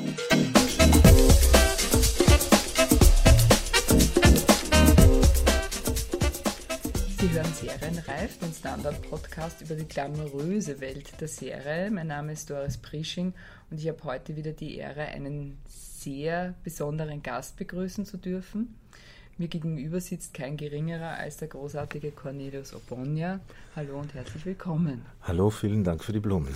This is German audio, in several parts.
Sie hören Serienreif, den Standard-Podcast über die glamouröse Welt der Serie. Mein Name ist Doris Prisching und ich habe heute wieder die Ehre, einen sehr besonderen Gast begrüßen zu dürfen. Mir gegenüber sitzt kein geringerer als der großartige Cornelius Obonia. Hallo und herzlich willkommen. Hallo, vielen Dank für die Blumen.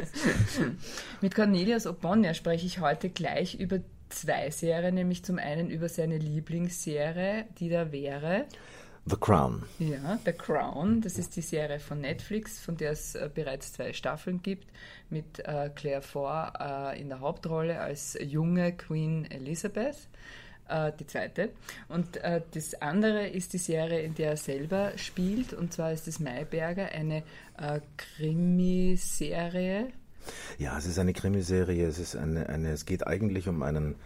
Mit Cornelius Obonia spreche ich heute gleich über zwei Serien, nämlich zum einen über seine Lieblingsserie, die da wäre. The Crown. Ja, The Crown. Das ist die Serie von Netflix, von der es äh, bereits zwei Staffeln gibt, mit äh, Claire Foy äh, in der Hauptrolle als junge Queen Elizabeth äh, die zweite. Und äh, das andere ist die Serie, in der er selber spielt, und zwar ist es Mayberger, eine äh, Krimiserie. Ja, es ist eine Krimiserie. Es ist eine, eine, es geht eigentlich um einen.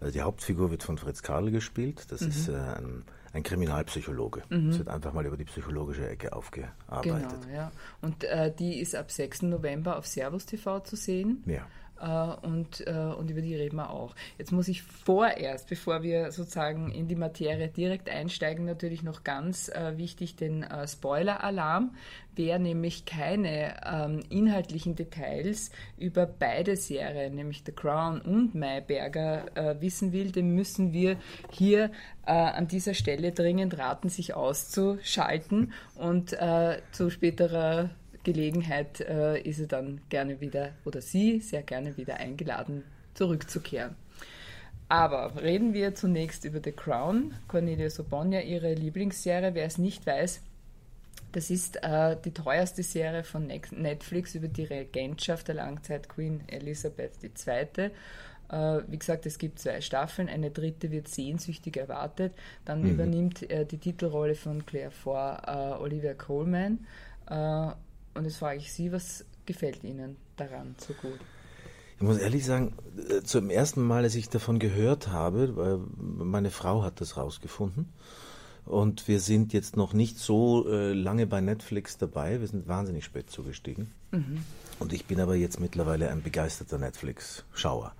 Also die Hauptfigur wird von Fritz Karl gespielt. Das mhm. ist äh, ein, ein, Kriminalpsychologe. Mhm. Es wird einfach mal über die psychologische Ecke aufgearbeitet. Genau, ja. Und äh, die ist ab 6. November auf Servus TV zu sehen. Ja. Äh, und, äh, und über die reden wir auch. Jetzt muss ich vorerst, bevor wir sozusagen in die Materie direkt einsteigen, natürlich noch ganz äh, wichtig den Spoiler-Alarm. Wer nämlich keine ähm, inhaltlichen Details über beide Serien, nämlich The Crown und Mayberger, wissen will, dem müssen wir hier an dieser Stelle dringend raten, sich auszuschalten und zu späterer Gelegenheit äh, ist er dann gerne wieder oder sie sehr gerne wieder eingeladen, zurückzukehren. Aber reden wir zunächst über The Crown. Cornelia Sobonia, ihre Lieblingsserie. Wer es nicht weiß, das ist äh, die teuerste Serie von Netflix über die Regentschaft der Langzeit Queen Elizabeth II. Äh, wie gesagt, es gibt zwei Staffeln, eine dritte wird sehnsüchtig erwartet. Dann mhm. übernimmt äh, die Titelrolle von Claire Foy äh, Olivia Coleman. Und jetzt frage ich Sie, was gefällt Ihnen daran so gut? Ich muss ehrlich sagen, äh, zum ersten Mal, als ich davon gehört habe, weil meine Frau hat das rausgefunden. Und wir sind jetzt noch nicht so äh, lange bei Netflix dabei. Wir sind wahnsinnig spät zugestiegen. Mhm. Und ich bin aber jetzt mittlerweile ein begeisterter Netflix-Schauer.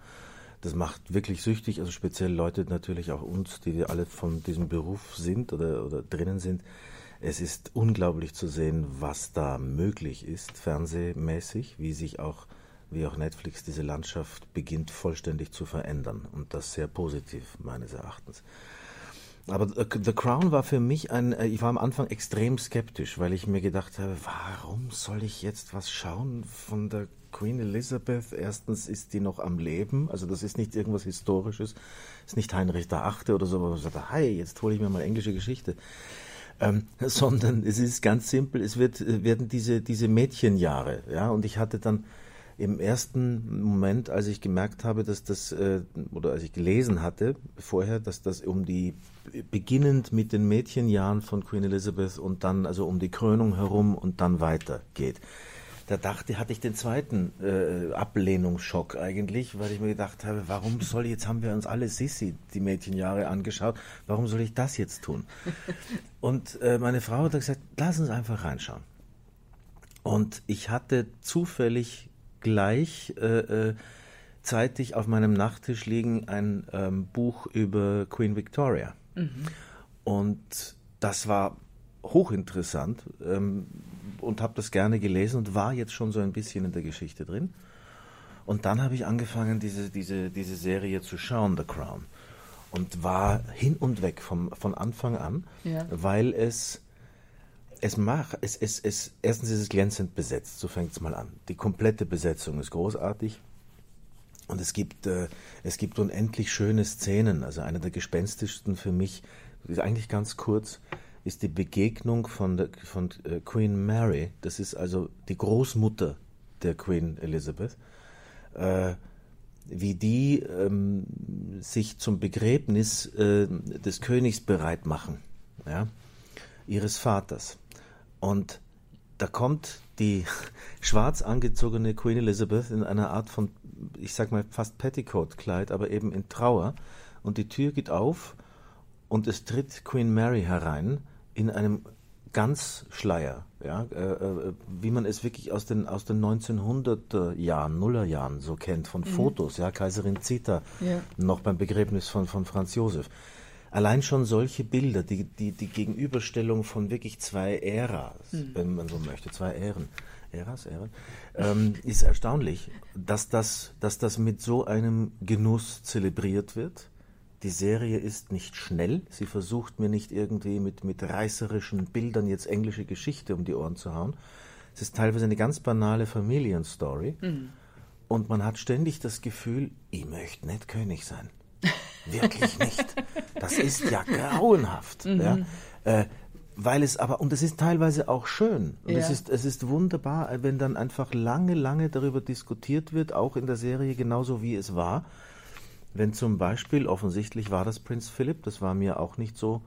Das macht wirklich süchtig, also speziell Leute natürlich auch uns, die alle von diesem Beruf sind oder, oder drinnen sind. Es ist unglaublich zu sehen, was da möglich ist, fernsehmäßig, wie sich auch, wie auch Netflix diese Landschaft beginnt vollständig zu verändern. Und das sehr positiv, meines Erachtens. Aber The Crown war für mich ein, äh, ich war am Anfang extrem skeptisch, weil ich mir gedacht habe, warum soll ich jetzt was schauen von der Queen Elizabeth? Erstens ist die noch am Leben, also das ist nicht irgendwas Historisches, ist nicht Heinrich VIII. oder so, wo ich sagte, hey, jetzt hole ich mir mal englische Geschichte ähm, sondern es ist ganz simpel, es wird, äh, werden diese, diese Mädchenjahre, ja, und ich hatte dann im ersten Moment, als ich gemerkt habe, dass das, äh, oder als ich gelesen hatte vorher, dass das um die, beginnend mit den Mädchenjahren von Queen Elizabeth und dann also um die Krönung herum und dann weiter geht da dachte, hatte ich den zweiten äh, Ablehnungsschock eigentlich, weil ich mir gedacht habe, warum soll jetzt haben wir uns alle Sissi die Mädchenjahre angeschaut, warum soll ich das jetzt tun? Und äh, meine Frau hat gesagt, lass uns einfach reinschauen. Und ich hatte zufällig gleich äh, äh, zeitig auf meinem Nachttisch liegen ein ähm, Buch über Queen Victoria. Mhm. Und das war hochinteressant. Ähm, und habe das gerne gelesen und war jetzt schon so ein bisschen in der Geschichte drin. Und dann habe ich angefangen, diese, diese, diese Serie zu schauen, The Crown. Und war hin und weg vom, von Anfang an, ja. weil es, es macht, es, es, es, erstens ist es glänzend besetzt, so fängt es mal an. Die komplette Besetzung ist großartig. Und es gibt, äh, es gibt unendlich schöne Szenen. Also eine der gespenstischsten für mich, ist eigentlich ganz kurz, ist die Begegnung von, der, von äh, Queen Mary, das ist also die Großmutter der Queen Elizabeth, äh, wie die ähm, sich zum Begräbnis äh, des Königs bereit machen, ja, ihres Vaters. Und da kommt die schwarz angezogene Queen Elizabeth in einer Art von, ich sag mal, fast Petticoat-Kleid, aber eben in Trauer. Und die Tür geht auf und es tritt Queen Mary herein in einem Ganzschleier, ja, äh, äh wie man es wirklich aus den, aus den 1900er Jahren, Nullerjahren so kennt, von mhm. Fotos, ja, Kaiserin Zita, ja. noch beim Begräbnis von, von Franz Josef. Allein schon solche Bilder, die, die, die Gegenüberstellung von wirklich zwei Äras, mhm. wenn man so möchte, zwei Ähren, Äras, Ähren, ähm, ist erstaunlich, dass das, dass das mit so einem Genuss zelebriert wird. Die Serie ist nicht schnell, sie versucht mir nicht irgendwie mit, mit reißerischen Bildern jetzt englische Geschichte um die Ohren zu hauen. Es ist teilweise eine ganz banale Familienstory. Mhm. Und man hat ständig das Gefühl, ich möchte nicht König sein. Wirklich nicht. Das ist ja grauenhaft. Mhm. Ja. Äh, weil es aber, und es ist teilweise auch schön. Und ja. es, ist, es ist wunderbar, wenn dann einfach lange, lange darüber diskutiert wird, auch in der Serie genauso wie es war. Wenn zum Beispiel, offensichtlich war das Prinz Philipp, das war mir auch nicht so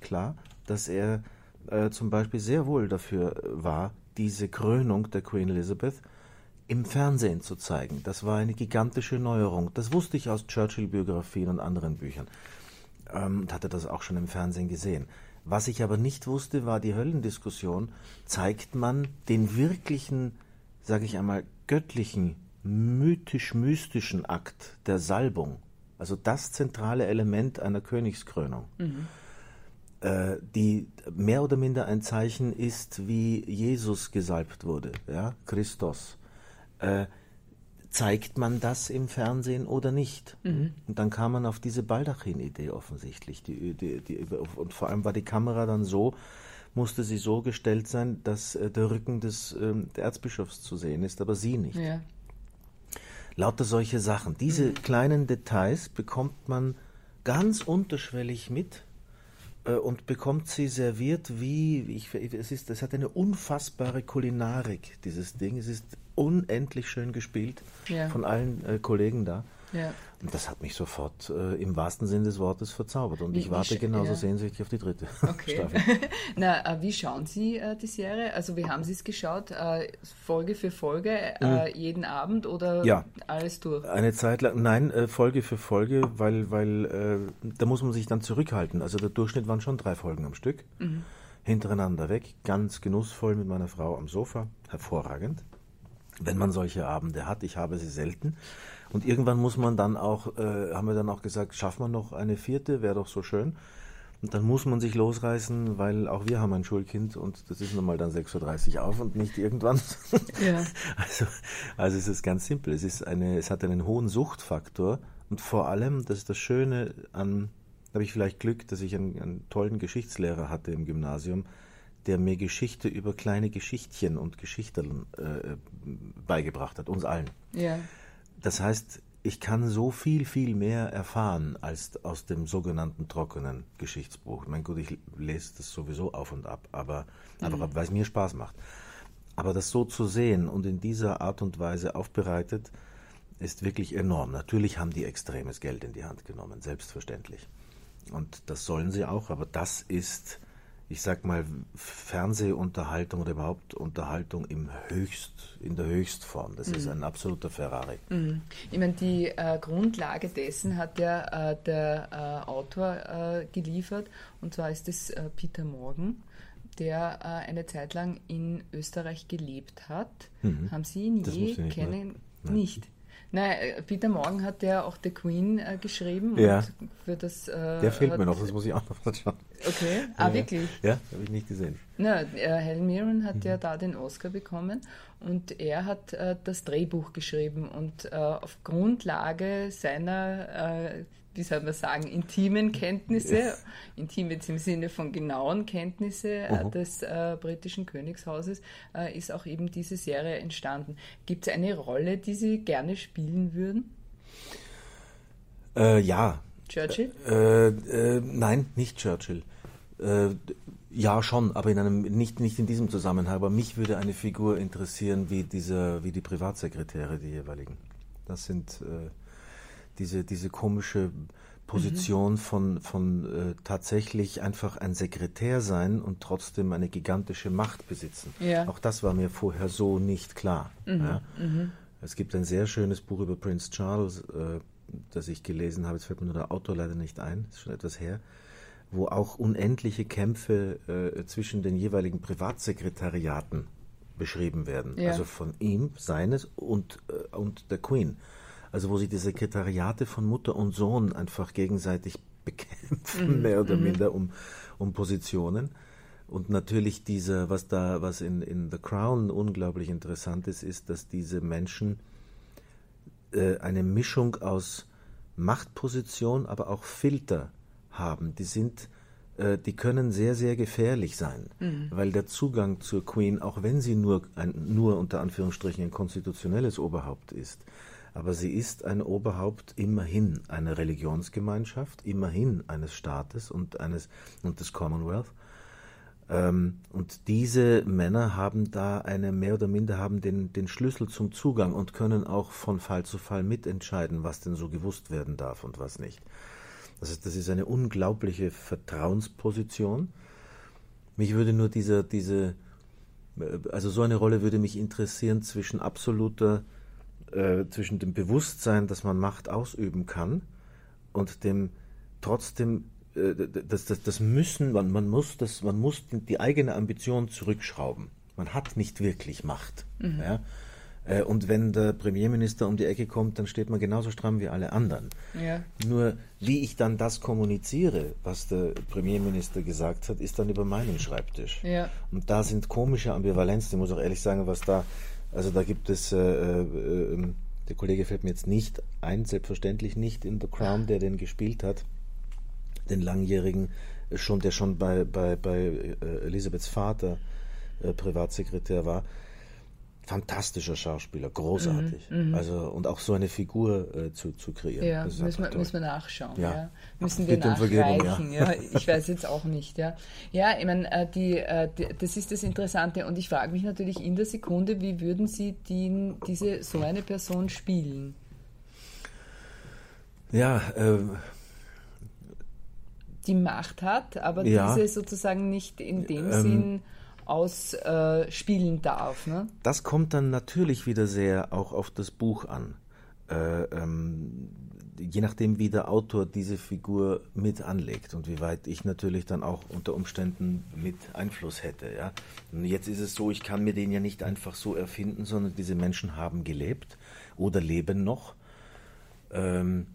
klar, dass er äh, zum Beispiel sehr wohl dafür war, diese Krönung der Queen Elizabeth im Fernsehen zu zeigen. Das war eine gigantische Neuerung. Das wusste ich aus Churchill-Biografien und anderen Büchern. Ähm, und hatte das auch schon im Fernsehen gesehen. Was ich aber nicht wusste, war die Höllendiskussion. Zeigt man den wirklichen, sage ich einmal, göttlichen, mythisch-mystischen Akt der Salbung, also das zentrale Element einer Königskrönung, mhm. äh, die mehr oder minder ein Zeichen ist, wie Jesus gesalbt wurde, ja, Christus äh, zeigt man das im Fernsehen oder nicht? Mhm. Und dann kam man auf diese Baldachin-Idee offensichtlich. Die, die, die, und vor allem war die Kamera dann so, musste sie so gestellt sein, dass äh, der Rücken des äh, Erzbischofs zu sehen ist, aber sie nicht. Ja. Lauter solche Sachen. Diese mhm. kleinen Details bekommt man ganz unterschwellig mit äh, und bekommt sie serviert wie, ich, es, ist, es hat eine unfassbare Kulinarik, dieses Ding. Es ist unendlich schön gespielt ja. von allen äh, Kollegen da. Ja. Und das hat mich sofort äh, im wahrsten Sinne des Wortes verzaubert. Und wie, ich warte genauso ja. sehnsüchtig auf die dritte okay. Staffel. Na, äh, wie schauen Sie äh, die Serie? Also wie haben Sie es geschaut? Äh, Folge für Folge, äh, mhm. jeden Abend oder ja. alles durch? Eine Zeit lang, nein, äh, Folge für Folge, weil, weil da muss man sich dann zurückhalten. Also der Durchschnitt waren schon drei Folgen am Stück. Mhm. Hintereinander weg, ganz genussvoll mit meiner Frau am Sofa. Hervorragend wenn man solche Abende hat. Ich habe sie selten. Und irgendwann muss man dann auch, äh, haben wir dann auch gesagt, schaffen wir noch eine vierte, wäre doch so schön. Und dann muss man sich losreißen, weil auch wir haben ein Schulkind und das ist nun mal dann 6.30 Uhr auf und nicht irgendwann. Ja. also, also es ist ganz simpel. Es, ist eine, es hat einen hohen Suchtfaktor und vor allem, das ist das Schöne an, da habe ich vielleicht Glück, dass ich einen, einen tollen Geschichtslehrer hatte im Gymnasium, der mir Geschichte über kleine Geschichtchen und Geschichten äh, beigebracht hat, uns allen. Ja. Das heißt, ich kann so viel, viel mehr erfahren als aus dem sogenannten trockenen Geschichtsbuch. Mein Gott, ich lese das sowieso auf und ab, aber mhm. einfach, weil es mir Spaß macht. Aber das so zu sehen und in dieser Art und Weise aufbereitet, ist wirklich enorm. Natürlich haben die extremes Geld in die Hand genommen, selbstverständlich. Und das sollen sie auch, aber das ist ich sag mal, Fernsehunterhaltung oder überhaupt Unterhaltung im Höchst, in der Höchstform. Das mhm. ist ein absoluter Ferrari. Mhm. Ich meine, die äh, Grundlage dessen hat ja äh, der äh, Autor äh, geliefert, und zwar ist es äh, Peter Morgan der äh, eine Zeit lang in Österreich gelebt hat. Mhm. Haben Sie ihn je kennen? Nicht. Nein, äh, Peter Morgan hat ja auch The Queen äh, geschrieben. Ja. für das, äh, der fehlt mir noch, das muss ich auch noch mal schauen. Okay, ah, ja. wirklich? Ja, habe ich nicht gesehen. Na, äh, Helen Mirren hat mhm. ja da den Oscar bekommen und er hat äh, das Drehbuch geschrieben und äh, auf Grundlage seiner wie soll man sagen, intimen Kenntnisse, intim jetzt im Sinne von genauen Kenntnisse äh, des äh, britischen Königshauses, äh, ist auch eben diese Serie entstanden. Gibt es eine Rolle, die Sie gerne spielen würden? Äh, ja. Churchill? Äh, äh, nein, nicht Churchill. ja, schon, aber in einem, nicht, nicht in diesem Zusammenhang. Aber mich würde eine Figur interessieren wie, diese, wie die Privatsekretäre, die jeweiligen. Das sind diese, diese komische Position mhm. von, von äh, tatsächlich einfach ein Sekretär sein und trotzdem eine gigantische Macht besitzen. Ja. Auch das war mir vorher so nicht klar. Mhm. Ja. Mhm. Es gibt ein sehr schönes Buch über Prince Charles, äh, das ich gelesen habe. Jetzt fällt mir nur der Autor leider nicht ein, ist schon etwas her. wo auch unendliche Kämpfe äh, zwischen den jeweiligen Privatsekretariaten beschrieben werden. Ja. Also von ihm, seines und, äh, und der Queen. Also wo sich die Sekretariate von Mutter und Sohn einfach gegenseitig bekämpfen, mehr oder minder um, um Positionen. Und natürlich dieser, was da, was in, in The Crown unglaublich interessant ist, ist, dass diese Menschen äh, eine Mischung aus Machtposition, aber auch Filter haben. Die sind, äh, die können sehr, sehr gefährlich sein, weil der Zugang zur Queen, auch wenn sie nur ein, nur unter Anführungsstrichen ein konstitutionelles Oberhaupt ist, aber sie ist ein Oberhaupt immerhin einer Religionsgemeinschaft, immerhin eines Staates und eines und des Commonwealth. Ähm, und diese Männer haben da eine mehr oder minder haben den, den Schlüssel zum Zugang und können auch von Fall zu Fall mitentscheiden, was denn so gewusst werden darf und was nicht. Das ist, das ist eine unglaubliche Vertrauensposition. Mich würde nur dieser, diese, also so eine Rolle würde mich interessieren zwischen absoluter, äh, zwischen dem Bewusstsein, dass man Macht ausüben kann und dem trotzdem äh, das, das, das Müssen, man, man, muss das, man muss die eigene Ambition zurückschrauben. Man hat nicht wirklich Macht. Ja? Äh, Und wenn der Premierminister um die Ecke kommt, dann steht man genauso stramm wie alle anderen. Ja. Nur wie ich dann das kommuniziere, was der Premierminister gesagt hat, ist dann über meinen Schreibtisch. Ja. Und da sind komische Ambivalenzen. Ich muss auch ehrlich sagen, was da, also da gibt es, äh, äh, äh, der Kollege fällt mir jetzt nicht ein, selbstverständlich nicht in The Crown, der den gespielt hat, den langjährigen, äh, schon, der schon bei, bei, bei äh, Elisabeths Vater äh, Privatsekretär war. Fantastischer Schauspieler, großartig. Also und auch so eine Figur äh, zu, zu kreieren. Ja, müssen wir, müssen wir nachschauen. Ja. Ja. Müssen wir nachreichen. Ja. Ich weiß jetzt auch nicht. Ja, ja ich meine, äh, die, äh, die, das ist das Interessante. Und ich frage mich natürlich in der Sekunde, wie würden Sie die, diese, so eine Person spielen? Ja, ähm, Die Macht hat, aber diese sozusagen nicht in dem Ähm, Sinn ausspielen darf. Ne? Das kommt dann natürlich wieder sehr auch auf das Buch an. Äh, ähm, je nachdem, wie der Autor diese Figur mit anlegt und wie weit ich natürlich dann auch unter Umständen mit Einfluss hätte. Ja? Jetzt ist es so, ich kann mir den ja nicht einfach so erfinden, sondern diese Menschen haben gelebt oder leben noch. Ähm,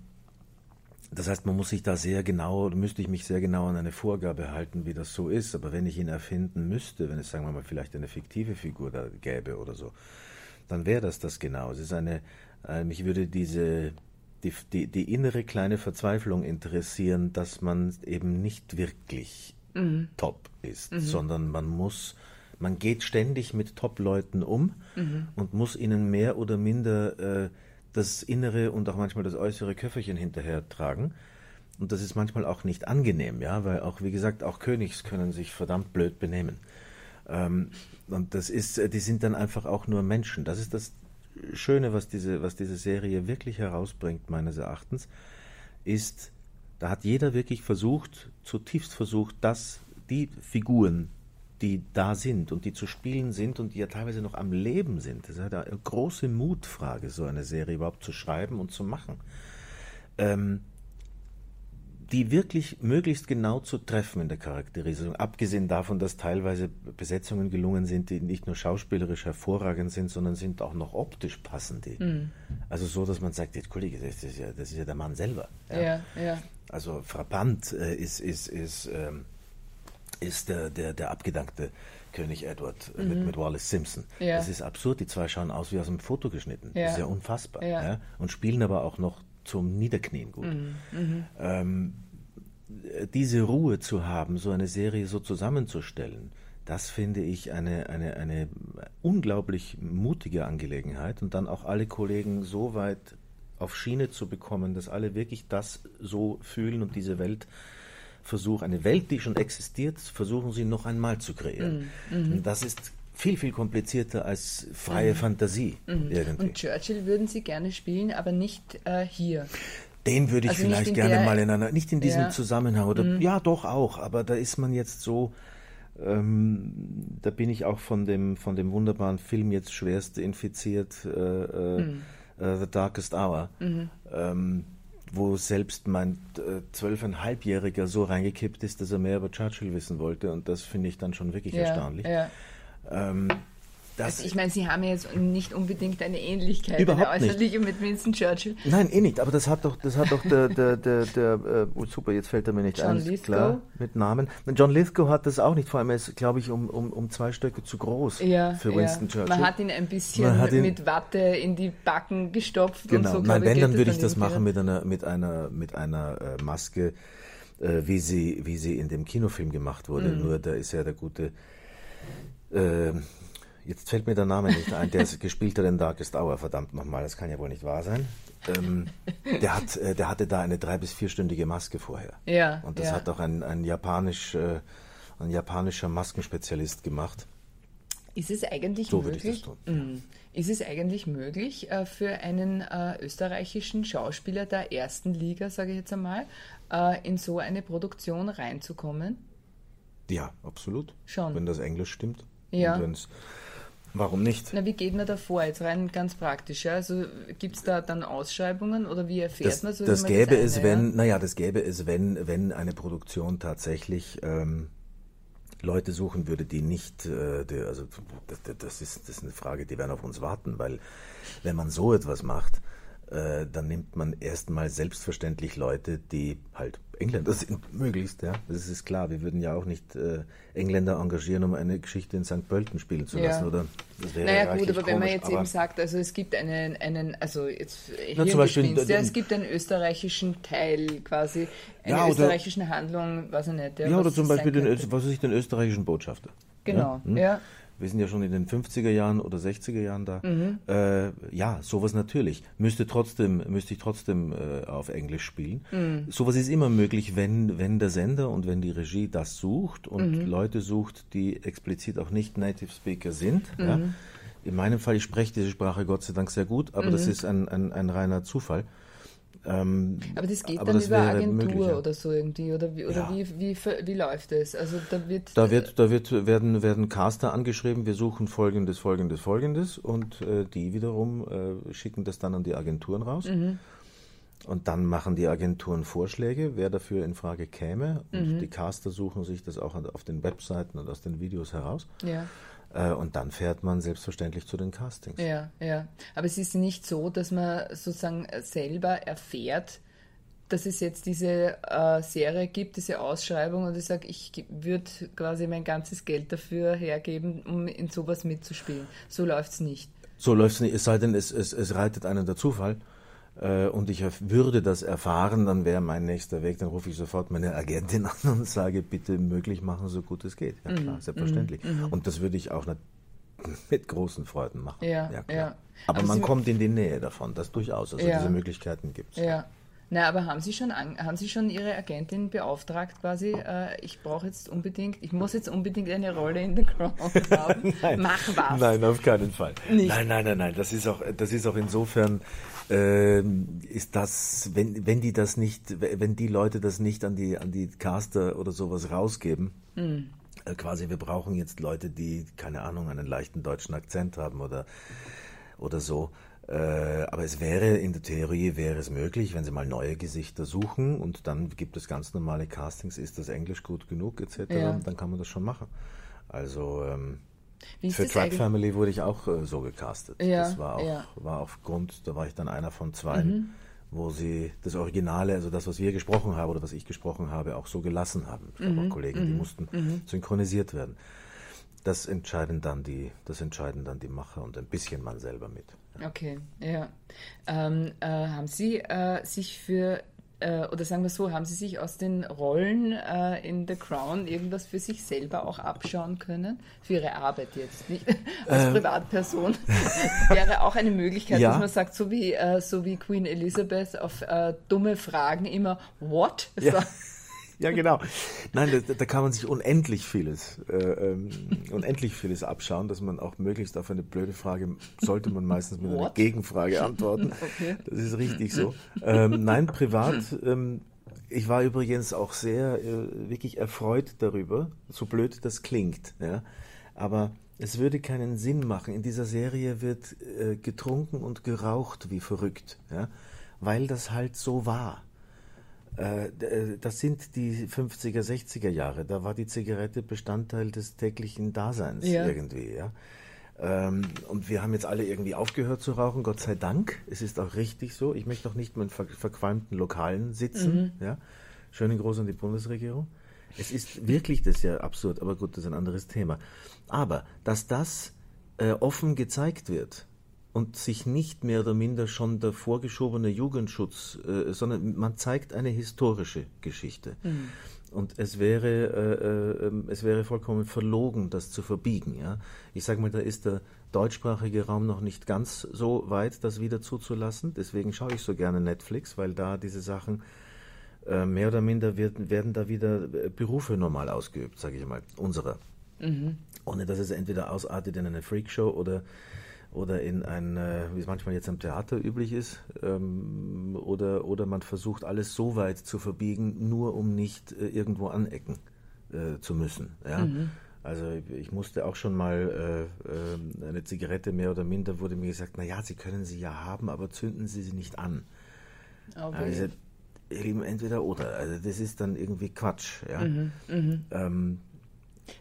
das heißt, man muss sich da sehr genau, müsste ich mich sehr genau an eine Vorgabe halten, wie das so ist. Aber wenn ich ihn erfinden müsste, wenn es, sagen wir mal, vielleicht eine fiktive Figur da gäbe oder so, dann wäre das das genau. Es ist eine, äh, mich würde diese, die, die, die innere kleine Verzweiflung interessieren, dass man eben nicht wirklich top ist, sondern man muss, man geht ständig mit Top-Leuten um und muss ihnen mehr oder minder äh, das innere und auch manchmal das äußere Köfferchen hinterher tragen. Und das ist manchmal auch nicht angenehm, ja, weil auch, wie gesagt, auch Königs können sich verdammt blöd benehmen. Ähm, und das ist, äh, die sind dann einfach auch nur Menschen. Das ist das Schöne, was diese, was diese Serie wirklich herausbringt, meines Erachtens, ist, da hat jeder wirklich versucht, zutiefst versucht, dass die Figuren, die da sind und die zu spielen sind und die ja teilweise noch am Leben sind, das ist ja eine große Mutfrage, so eine Serie überhaupt zu schreiben und zu machen. Ähm, die wirklich möglichst genau zu treffen in der Charakterisierung, abgesehen davon, dass teilweise Besetzungen gelungen sind, die nicht nur schauspielerisch hervorragend sind, sondern sind auch noch optisch passend. Die. Also so, dass man sagt, jetzt Kollege, das ist ja, das ist ja der Mann selber. Ja, ja. Also frappant äh, ist, ist, ist, ähm, ist der, der, der abgedankte König Edward äh, mit, mit Wallace Simpson. Mhm. Ja. Das ist absurd, die zwei schauen aus wie aus einem Foto geschnitten. Ja. Das ist ja unfassbar. Ja. Ja? Und spielen aber auch noch zum Niederknien gut. Mhm, Ähm, diese Ruhe zu haben, so eine Serie so zusammenzustellen, das finde ich eine, eine, eine unglaublich mutige Angelegenheit und dann auch alle Kollegen so weit auf Schiene zu bekommen, dass alle wirklich das so fühlen und diese Welt versuchen, eine Welt, die schon existiert, versuchen sie noch einmal zu kreieren. Und das ist viel, viel komplizierter als freie Fantasie irgendwie. Und Churchill würden Sie gerne spielen, aber nicht äh, hier. Den würde ich Also vielleicht gerne der- mal in einer, nicht in diesem Ja. Mhm. Zusammenhang, oder ja doch auch, aber da ist man jetzt so, ähm, da bin ich auch von dem, von dem wunderbaren Film jetzt schwerst infiziert, äh, äh, Mhm. äh, The Darkest Hour. Ähm, wo selbst mein äh, zwölfeinhalbjähriger so reingekippt ist, dass er mehr über Churchill wissen wollte. Und das finde ich dann schon wirklich Ja, erstaunlich. ja. Ähm, Also ich meine, Sie haben ja jetzt nicht unbedingt eine Ähnlichkeit, Überhaupt eine nicht. äußerliche mit Winston Churchill. Nein, eh nicht, aber das hat doch, das hat doch der, der, der, der äh, oh, super, jetzt fällt er mir nicht John ein, Lithgow? klar, mit Namen. John Lithgow hat das auch nicht, vor allem er ist, glaube ich, um, um, um zwei Stöcke zu groß Ja, für ja. Winston Churchill. Man hat ihn ein bisschen ihn- mit Watte in die Backen gestopft Genau, und so. nein, wenn, dann würde ich das machen mit einer, mit einer, mit einer äh, Maske, äh, wie, sie, wie sie in dem Kinofilm gemacht wurde. Mhm. Nur da ist ja der gute, äh, jetzt fällt mir der Name nicht ein, der gespielt hat in Darkest Hour, verdammt nochmal, das kann ja wohl nicht wahr sein. Ähm, der, hat, äh, der hatte da eine drei- bis vierstündige Maske vorher. Ja, Und das ja. hat auch ein, ein, japanisch, äh, ein japanischer Maskenspezialist gemacht. Ist es eigentlich So würde ich möglich? das tun. Mm. Ist es eigentlich möglich äh, für einen äh, österreichischen Schauspieler der ersten Liga, sage ich jetzt einmal, äh, in so eine Produktion reinzukommen? Ja, absolut. Schon. Wenn das Englisch stimmt. Ja. Und wenn's, warum nicht? Na, wie geht man da vor? Jetzt rein ganz praktisch. Ja? Also gibt es da dann Ausschreibungen oder wie erfährt Das, man so? das gäbe eine, es, wenn, naja, das gäbe es, wenn, wenn eine Produktion tatsächlich ähm, Leute suchen würde, die nicht, äh, die, also das, das, ist, das ist eine Frage, die werden auf uns warten, weil wenn man so etwas macht, äh, dann nimmt man erstmal selbstverständlich Leute, die halt Engländer sind, möglichst, ja. Das ist klar. Wir würden ja auch nicht äh, Engländer engagieren, um eine Geschichte in St. Pölten spielen zu Ja. lassen, oder? Das wäre Naja gut, aber wenn man komisch, jetzt eben sagt, also es gibt einen, einen also jetzt Na, zum Beispiel ja, es gibt einen österreichischen Teil quasi, eine Ja, oder- österreichische Handlung, weiß ich nicht. Ja, oder zum Beispiel den, was ich, den österreichischen Botschafter. Genau, hm? ja. Wir sind ja schon in den 50er Jahren oder 60er Jahren da. Mhm. Äh, ja, sowas natürlich. Müsste trotzdem, müsste ich trotzdem äh, auf Englisch spielen. Mhm. Sowas ist immer möglich, wenn, wenn der Sender und wenn die Regie das sucht und Mhm. Leute sucht, die explizit auch nicht Native Speaker sind. Mhm. Ja. In meinem Fall, ich spreche diese Sprache Gott sei Dank sehr gut, aber Mhm. das ist ein, ein, ein reiner Zufall. Ähm, Aber das geht aber dann das über Agentur möglich, ja. oder so irgendwie, oder wie, oder Ja. wie, wie, wie läuft das? Also da wird, Da wird, da wird, werden, werden Caster angeschrieben, wir suchen folgendes, folgendes, folgendes und äh, die wiederum äh, schicken das dann an die Agenturen raus. Und dann machen die Agenturen Vorschläge, wer dafür in Frage käme. Und die Caster suchen sich das auch auf den Webseiten und aus den Videos heraus. ja. Äh, und dann fährt man selbstverständlich zu den Castings. Ja, ja. Aber es ist nicht so, dass man sozusagen selber erfährt, dass es jetzt diese äh, Serie gibt, diese Ausschreibung und ich sage, ich würde quasi mein ganzes Geld dafür hergeben, um in sowas mitzuspielen. So läuft es nicht. So läuft es nicht, es sei denn, es, es, es reitet einen der Zufall. Äh, und ich würde das erfahren, dann wäre mein nächster Weg, dann rufe ich sofort meine Agentin an und sage, bitte möglich machen, so gut es geht. Ja klar, selbstverständlich. Und das würde ich auch mit großen Freuden machen. Ja, klar. ja. Aber, Aber man kommt in die Nähe davon, das durchaus. Also Ja. diese Möglichkeiten gibt es. Ja. Na, aber haben Sie schon an, haben Sie schon Ihre Agentin beauftragt quasi? Äh, ich brauche jetzt unbedingt, ich muss jetzt unbedingt eine Rolle in The Crown haben. Mach was. Nein, auf keinen Fall. Nicht. Nein, nein, nein, nein. Das ist auch, das ist auch insofern, ähm, ist das, wenn, wenn die das nicht, wenn die Leute das nicht an die, an die Caster oder sowas rausgeben, Hm. äh, quasi, wir brauchen jetzt Leute, die, keine Ahnung, einen leichten deutschen Akzent haben oder, oder so. Äh, aber es wäre, in der Theorie wäre es möglich, wenn sie mal neue Gesichter suchen und dann gibt es ganz normale Castings, ist das Englisch gut genug etc., Ja. dann kann man das schon machen. Also, ähm, für Track eigentlich- Family wurde ich auch äh, so gecastet. Ja, das war auch, ja. war aufgrund, da war ich dann einer von zwei, Mhm. wo sie das Originale, also das, was wir gesprochen haben oder was ich gesprochen habe, auch so gelassen haben. Ich Mhm. habe auch Kollegen, die mussten synchronisiert werden. Das entscheiden dann die, das entscheiden dann die Macher und ein bisschen man selber mit. Okay, ja. Ähm, äh, haben Sie äh, sich für, äh, oder sagen wir so, haben Sie sich aus den Rollen äh, in The Crown irgendwas für sich selber auch abschauen können? Für Ihre Arbeit jetzt, nicht als Privatperson. Wäre auch eine Möglichkeit, Ähm. ja. dass man sagt, so wie, äh, so wie Queen Elizabeth auf äh, dumme Fragen immer, what? Ja. Ja, genau. Nein, da, da kann man sich unendlich vieles, äh, ähm, unendlich vieles abschauen, dass man auch möglichst auf eine blöde Frage sollte man meistens mit einer What? Gegenfrage antworten. Okay. Das ist richtig so. Ähm, nein, privat. Ähm, ich war übrigens auch sehr äh, wirklich erfreut darüber, so blöd das klingt. Ja, aber es würde keinen Sinn machen. In dieser Serie wird äh, getrunken und geraucht wie verrückt, ja, weil das halt so war. Äh, äh, das sind die 50er, 60er Jahre. Da war die Zigarette Bestandteil des täglichen Daseins ja. irgendwie. Ja? Ähm, und wir haben jetzt alle irgendwie aufgehört zu rauchen, Gott sei Dank. Es ist auch richtig so. Ich möchte auch nicht mehr in ver verqualmten Lokalen sitzen. Mhm. Ja? Schönen Gruß an die Bundesregierung. Es ist wirklich das ist ja absurd, aber gut, das ist ein anderes Thema. Aber dass das äh, offen gezeigt wird, und sich nicht mehr oder minder schon der vorgeschobene Jugendschutz, äh, sondern man zeigt eine historische Geschichte. Mhm. Und es wäre, äh, äh, es wäre vollkommen verlogen, das zu verbiegen. Ja? Ich sage mal, da ist der deutschsprachige Raum noch nicht ganz so weit, das wieder zuzulassen. Deswegen schaue ich so gerne Netflix, weil da diese Sachen äh, mehr oder minder werden, werden da wieder äh, Berufe normal ausgeübt, sage ich mal, unserer. Mhm. Ohne dass es entweder ausartet in eine Freakshow oder oder in ein, äh, wie es manchmal jetzt am Theater üblich ist, ähm, oder, oder man versucht alles so weit zu verbiegen, nur um nicht äh, irgendwo anecken äh, zu müssen. Ja? Mhm. Also ich musste auch schon mal äh, äh, eine Zigarette mehr oder minder wurde mir gesagt, na ja, Sie können sie ja haben, aber zünden Sie sie nicht an. Okay. Also, Lieben, entweder oder. Also das ist dann irgendwie Quatsch. Ja? Mhm, mh. ähm,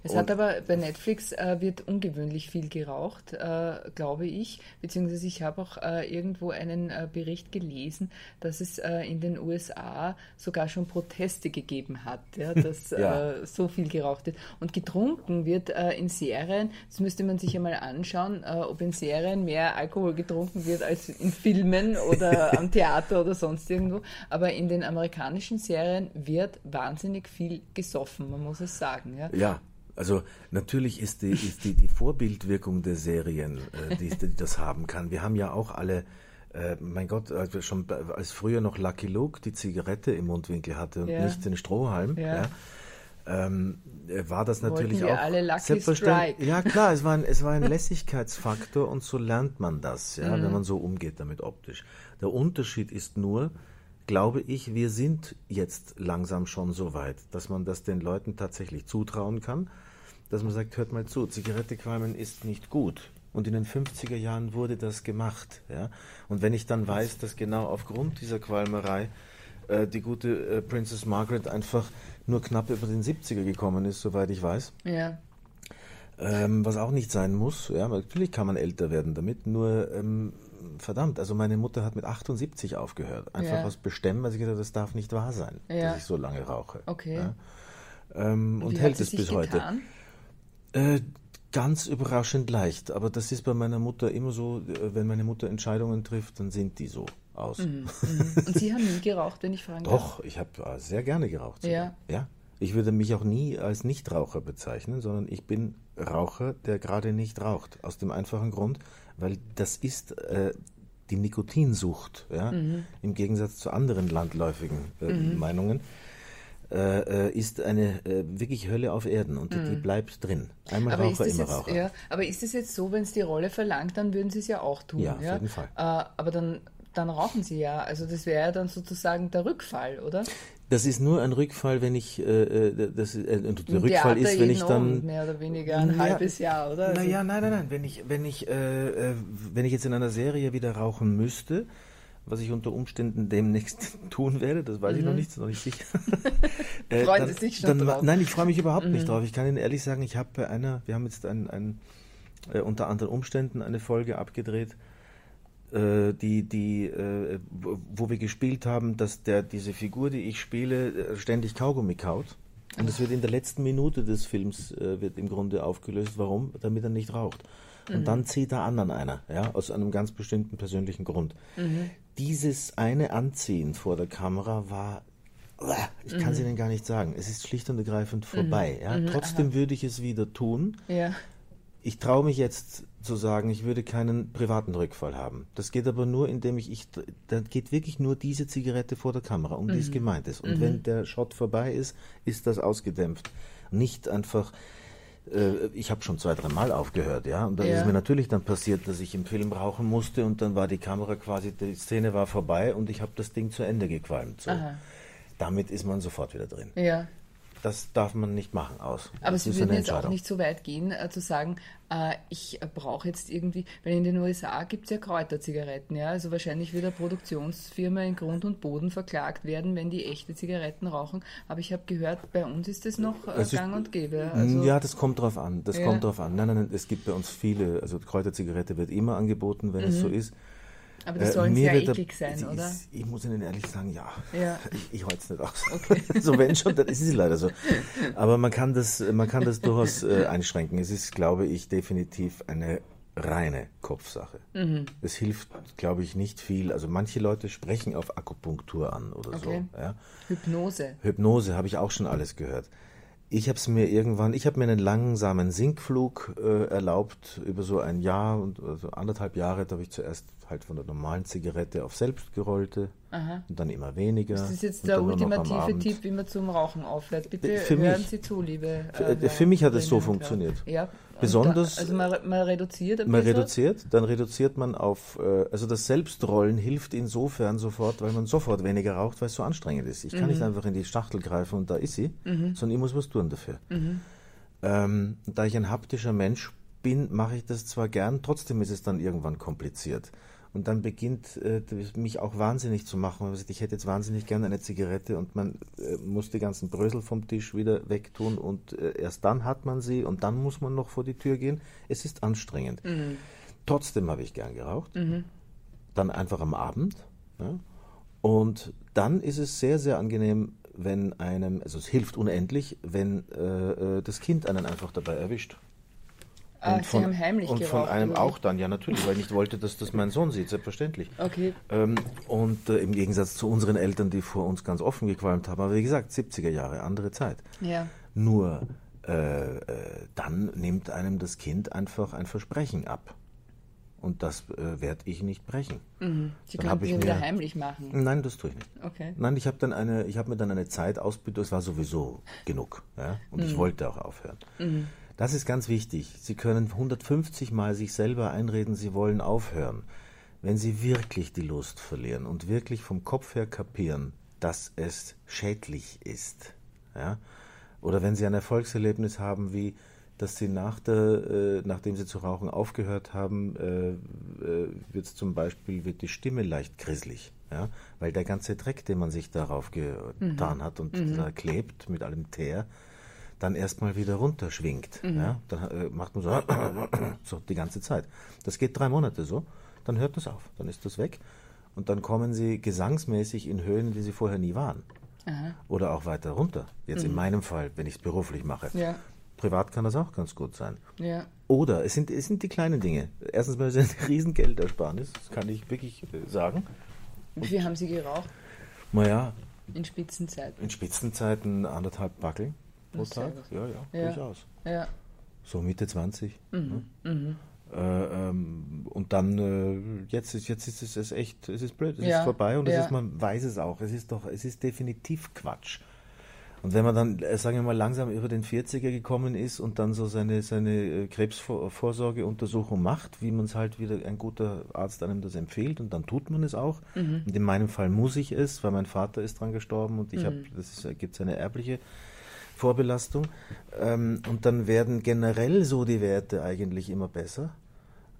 es und hat aber bei Netflix äh, wird ungewöhnlich viel geraucht, äh, glaube ich, beziehungsweise ich habe auch äh, irgendwo einen äh, Bericht gelesen, dass es äh, in den USA sogar schon Proteste gegeben hat, ja, dass ja. Äh, so viel geraucht wird. Und getrunken wird in Serien, das müsste man sich einmal anschauen, ob in Serien mehr Alkohol getrunken wird als in Filmen oder am Theater oder sonst irgendwo. Aber in den amerikanischen Serien wird wahnsinnig viel gesoffen, man muss es sagen. Ja. ja. Also natürlich ist die, ist die, die Vorbildwirkung der Serien, äh, die, die, das haben kann. Wir haben ja auch alle, äh, mein Gott, als, schon, als früher noch Lucky Luke die Zigarette im Mundwinkel hatte und ja. nicht den Strohhalm, ja. ja ähm, war das natürlich auch alle Lucky Strike. Ja klar, es war ein, es war ein Lässigkeitsfaktor und so lernt man das, ja, mhm. wenn man so umgeht damit optisch. Der Unterschied ist nur, glaube ich, wir sind jetzt langsam schon so weit, dass man das den Leuten tatsächlich zutrauen kann dass man sagt, hört mal zu, Zigarette qualmen ist nicht gut. Und in den 50er Jahren wurde das gemacht. Ja? Und wenn ich dann weiß, dass genau aufgrund dieser Qualmerei äh, die gute äh, Princess Margaret einfach nur knapp über den 70er gekommen ist, soweit ich weiß. Ja. Ähm, was auch nicht sein muss. Ja, natürlich kann man älter werden damit, nur ähm, verdammt, also meine Mutter hat mit 78 aufgehört. Einfach ja. aus Bestemmen, weil sie gesagt hat, das darf nicht wahr sein, ja. dass ich so lange rauche. Okay. Ja? Ähm, und, hält es bis getan? heute. Äh, ganz überraschend leicht, aber das ist bei meiner Mutter immer so, äh, wenn meine Mutter Entscheidungen trifft, dann sind die so aus. Mhm, mhm. Und Sie haben nie geraucht, wenn ich fragen? Doch, ich habe äh, sehr gerne geraucht. Ja. ja. Ich würde mich auch nie als Nichtraucher bezeichnen, sondern ich bin Raucher, der gerade nicht raucht. Aus dem einfachen Grund, weil das ist äh, die Nikotinsucht, ja, mhm. im Gegensatz zu anderen landläufigen äh, mhm. Meinungen äh, äh, ist eine äh, wirklich Hölle auf Erden und mhm. die bleibt drin. Einmal aber Raucher, immer jetzt, Raucher. Ja, aber ist es jetzt so, wenn es die Rolle verlangt, dann würden Sie es ja auch tun? Ja, auf ja? jeden Fall. Äh, aber dann, dann rauchen Sie ja. Also das wäre ja dann sozusagen der Rückfall, oder? Das ist nur ein Rückfall, wenn ich äh, äh das äh, der Rückfall ist, wenn ich dann mehr oder weniger ein na, halbes Jahr, oder? Naja, also, nein, nein, nein. Wenn ich wenn ich äh, wenn ich jetzt in einer Serie wieder rauchen müsste, was ich unter Umständen demnächst tun werde, das weiß mhm. ich noch mhm. nicht, noch nicht sicher. äh, Freuen Sie sich schon dann, drauf? Nein, ich freue mich überhaupt mhm. nicht drauf. Ich kann Ihnen ehrlich sagen, ich habe bei einer, wir haben jetzt ein, ein, äh, unter anderen Umständen eine Folge abgedreht, äh, die, die, äh, wo wir gespielt haben, dass der, diese Figur, die ich spiele, äh, ständig Kaugummi kaut. Und es wird in der letzten Minute des Films äh, wird im Grunde aufgelöst. Warum? Damit er nicht raucht. Und mhm. dann zieht er an an einer, ja, aus einem ganz bestimmten persönlichen Grund. Mhm dieses eine Anziehen vor der Kamera war, ich kann es mhm. Ihnen gar nicht sagen. Es ist schlicht und ergreifend mhm. vorbei. Mhm. Ja? Mhm, Trotzdem aha. würde ich es wieder tun. Ja. Ich traue mich jetzt zu sagen, ich würde keinen privaten Rückfall haben. Das geht aber nur, indem ich, ich da geht wirklich nur diese Zigarette vor der Kamera, um die es mhm. gemeint ist. Und wenn der Shot vorbei ist, ist das ausgedämpft. Nicht einfach, äh, ich habe schon zwei, drei Mal aufgehört, ja. Und dann ja. ist mir natürlich dann passiert, dass ich im Film rauchen musste und dann war die Kamera quasi, die Szene war vorbei und ich habe das Ding zu Ende gequalmt. So. Damit ist man sofort wieder drin. Ja. Das darf man nicht machen aus. Aber Das Sie würden jetzt auch nicht so weit gehen, äh, zu sagen, äh, ich brauche jetzt irgendwie, weil in den USA gibt es ja Kräuterzigaretten, ja, also wahrscheinlich wird eine Produktionsfirma in Grund und Boden verklagt werden, wenn die echte Zigaretten rauchen. Aber ich habe gehört, bei uns ist das noch äh, ist- gang und gäbe. Also, ja, das kommt drauf an. Das Ja. kommt drauf an. Nein, nein, nein, es gibt bei uns viele, also Kräuterzigarette wird immer angeboten, wenn es so ist. Aber das Äh, soll mir sehr wird der- eklig sein, ich, oder? Ich muss Ihnen ehrlich sagen, ja. Ja. Ich, ich halte es nicht aus. so wenn schon, dann ist es leider so. Aber man kann das, man kann das durchaus äh, einschränken. Es ist, glaube ich, definitiv eine reine Kopfsache. Mhm. Es hilft, glaube ich, nicht viel. Also manche Leute sprechen auf Akupunktur an oder Okay. so. Ja. Hypnose. Hypnose habe ich auch schon alles gehört. Ich habe es mir irgendwann, ich habe mir einen langsamen Sinkflug äh, erlaubt über so ein Jahr und also anderthalb Jahre. Da habe ich zuerst halt von der normalen Zigarette auf selbstgerollte und dann immer weniger. Das ist jetzt der ultimative. Tipp, wie man zum Rauchen aufhört. Bitte Für hören mich- Sie zu, liebe. Für- äh, für mich hat es so funktioniert. Ja. Besonders- Da, also man, man reduziert ein Man bisschen. reduziert, dann reduziert man auf, äh, also das Selbstrollen hilft insofern sofort, weil man sofort weniger raucht, weil es so anstrengend ist. Ich kann Mhm. nicht einfach in die Schachtel greifen und da ist sie, sondern ich muss was tun dafür. Ähm, da ich ein haptischer Mensch bin, mache ich das zwar gern, trotzdem ist es dann irgendwann kompliziert. Und dann beginnt äh, mich auch wahnsinnig zu machen. Ich hätte jetzt wahnsinnig gerne eine Zigarette und man äh, muss die ganzen Brösel vom Tisch wieder wegtun und äh, erst dann hat man sie und dann muss man noch vor die Tür gehen. Es ist anstrengend. Trotzdem habe ich gern geraucht. Dann einfach am Abend. Ja. Und dann ist es sehr, sehr angenehm, wenn einem, also es hilft unendlich, wenn äh, äh, das Kind einen einfach dabei erwischt. Ah, und Sie von, haben heimlich und von einem oder? auch dann, ja natürlich, weil ich nicht wollte, dass das mein Sohn sieht, selbstverständlich. Okay. Ähm, und äh, im Gegensatz zu unseren Eltern, die vor uns ganz offen gequalmt haben, aber wie gesagt, 70er Jahre, andere Zeit. Ja. Nur äh, äh, dann nimmt einem das Kind einfach ein Versprechen ab. Und das äh, werde ich nicht brechen. Sie Dann könnten ich ihn wieder mir- heimlich machen. Nein, das tue ich nicht. Okay. Nein, ich habe dann eine, ich habe mir dann eine Zeit ausbedeutet, es war sowieso genug, ja, und ich wollte auch aufhören. Das ist ganz wichtig. Sie können 150 Mal sich selber einreden, Sie wollen aufhören. Wenn Sie wirklich die Lust verlieren und wirklich vom Kopf her kapieren, dass es schädlich ist, ja, oder wenn Sie ein Erfolgserlebnis haben, wie dass Sie nach der, äh, nachdem Sie zu rauchen aufgehört haben, äh, äh, wird zum Beispiel wird die Stimme leicht grisselig, ja, weil der ganze Dreck, den man sich darauf getan hat und da klebt mit allem Teer, dann erstmal wieder runterschwingt. Ja, dann äh, macht man so, so die ganze Zeit. Das geht drei Monate so, dann hört das auf, dann ist das weg und dann kommen Sie gesangsmäßig in Höhen, die Sie vorher nie waren. Oder auch weiter runter. Jetzt in meinem Fall, wenn ich es beruflich mache. Ja. Privat kann das auch ganz gut sein. Ja. Oder es sind, es sind die kleinen Dinge. Erstens mal ist es ein riesen Geldersparnis, das kann ich wirklich äh, sagen. Wie viel haben Sie geraucht Naja, in Spitzenzeiten? in Spitzenzeiten anderthalb Backel pro Tag. Ja, ja, Ja. durchaus. Ja. So Mitte 20. Mhm, ne? Äh, ähm, und dann, äh, jetzt ist, jetzt ist es echt, es ist blöd, es Ja, ist vorbei und es ja. ist, man weiß es auch. Es ist doch, es ist definitiv Quatsch. Und wenn man dann, äh, sagen wir mal, langsam über den 40er gekommen ist und dann so seine, seine äh, Krebsvorsorgeuntersuchung macht, wie man es halt wieder ein guter Arzt einem das empfiehlt und dann tut man es auch. Mhm. Und in meinem Fall muss ich es, weil mein Vater ist dran gestorben und ich habe, das gibt es eine erbliche Vorbelastung. Ähm, und dann werden generell so die Werte eigentlich immer besser.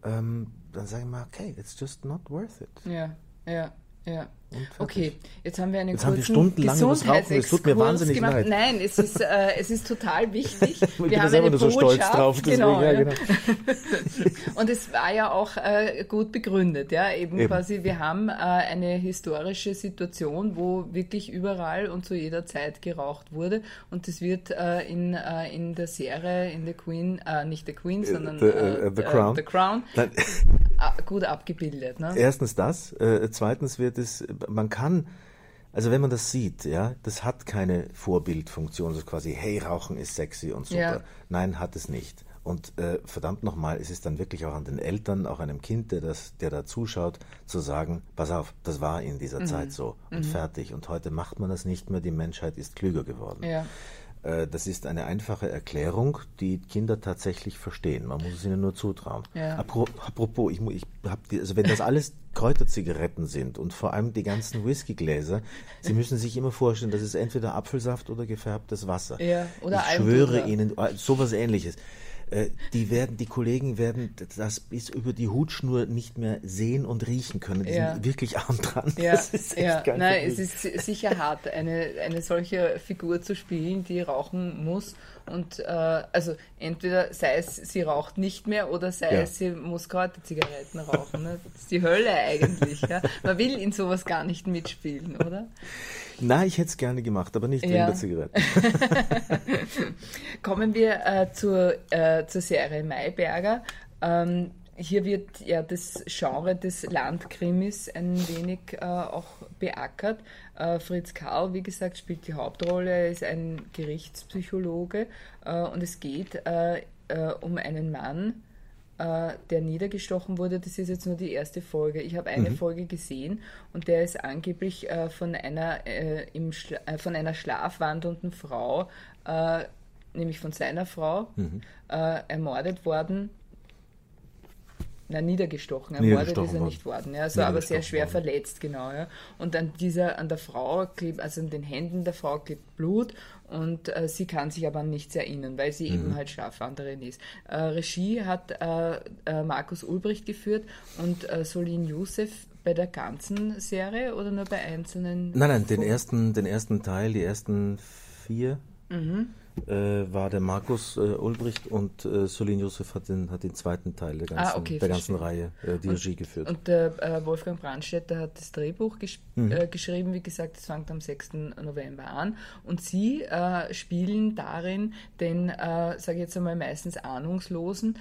Ähm, dann sage ich mal, okay, it's just not worth it. Ja. Ja. Ja. Okay, jetzt haben wir einen Jetzt haben wir kurzen stundenlang Rauchen, es tut mir wahnsinnig gemacht. leid. Nein, es ist, äh, es ist total wichtig. Ich bin wir da haben selber eine nur so stolz drauf. Deswegen, genau, ja, genau. Und es war ja auch äh, gut begründet, ja, eben, Eben. quasi, wir haben äh, eine historische Situation, wo wirklich überall und zu jeder Zeit geraucht wurde und das wird äh, in, äh, in der Serie, in The Queen, äh, nicht The Queen, sondern The, äh, The Crown. The Crown gut abgebildet. Ne? Erstens das, zweitens wird es, man kann, also wenn man das sieht, ja, das hat keine Vorbildfunktion, so quasi, hey, Rauchen ist sexy und super. Ja. Nein, hat es nicht. Und äh, verdammt nochmal, es ist dann wirklich auch an den Eltern, auch einem Kind, der, das, der da zuschaut, zu sagen, pass auf, das war in Mhm. dieser Zeit so und fertig. Und heute macht man das nicht mehr, die Menschheit ist klüger geworden. Ja. Äh, das ist eine einfache Erklärung, die Kinder tatsächlich verstehen. Man muss es ihnen nur zutrauen. Ja. Apropos, ich, ich hab die, also wenn das alles Kräuterzigaretten sind und vor allem die ganzen Whiskygläser, Sie müssen sich immer vorstellen, das ist entweder Apfelsaft oder gefärbtes Wasser. Ja, oder ich schwöre Ihnen, äh, sowas ähnliches. Äh, die werden, die Kollegen werden das bis über die Hutschnur nicht mehr sehen und riechen können. Die ja. sind wirklich arm dran. Ja, das ist ja. Nein, es ist sicher hart, eine, eine solche Figur zu spielen, die rauchen muss. Und äh, also entweder sei es, sie raucht nicht mehr oder sei ja. es, sie muss Kräuterzigaretten rauchen. Ne? Das ist die Hölle eigentlich. Ja? Man will in sowas gar nicht mitspielen, oder? Nein, ich hätte es gerne gemacht, aber nicht wegen ja. der Zigaretten. Kommen wir äh, zur, äh, zur Serie Mayberger. Ähm, hier wird ja das Genre des Landkrimis ein wenig äh, auch beackert. Äh, Fritz Karl, wie gesagt, spielt die Hauptrolle. Er ist ein Gerichtspsychologe äh, und es geht äh, äh, um einen Mann, äh, der niedergestochen wurde. Das ist jetzt nur die erste Folge. Ich habe eine mhm. Folge gesehen und der ist angeblich äh, von, einer, äh, im äh, von einer schlafwandelnden Frau, äh, nämlich von seiner Frau, mhm. Ermordet worden na, niedergestochen. Ermordet ist er nicht worden, ja, also aber sehr schwer worden. verletzt, genau. Ja. Und an dieser, an der Frau klebt, also an den Händen der Frau klebt Blut und äh, sie kann sich aber an nichts erinnern, weil sie mhm. eben halt Schlafwanderin ist. Äh, Regie hat äh, äh Markus Ulbricht geführt und äh, Solin Youssef bei der ganzen Serie oder nur bei einzelnen? Nein, nein, den ersten, den ersten Teil, die ersten vier. Mhm äh, war der Markus äh, Ulbricht und äh, Solin Josef hat den, hat den zweiten Teil der ganzen, ah, okay, der ganzen Reihe äh, die und, Regie geführt. Und der äh, Wolfgang Brandstätter hat das Drehbuch mhm. Äh, geschrieben, wie gesagt, es fängt am 6. November an. Und sie äh, spielen darin den, sage ich jetzt einmal, meistens ahnungslosen,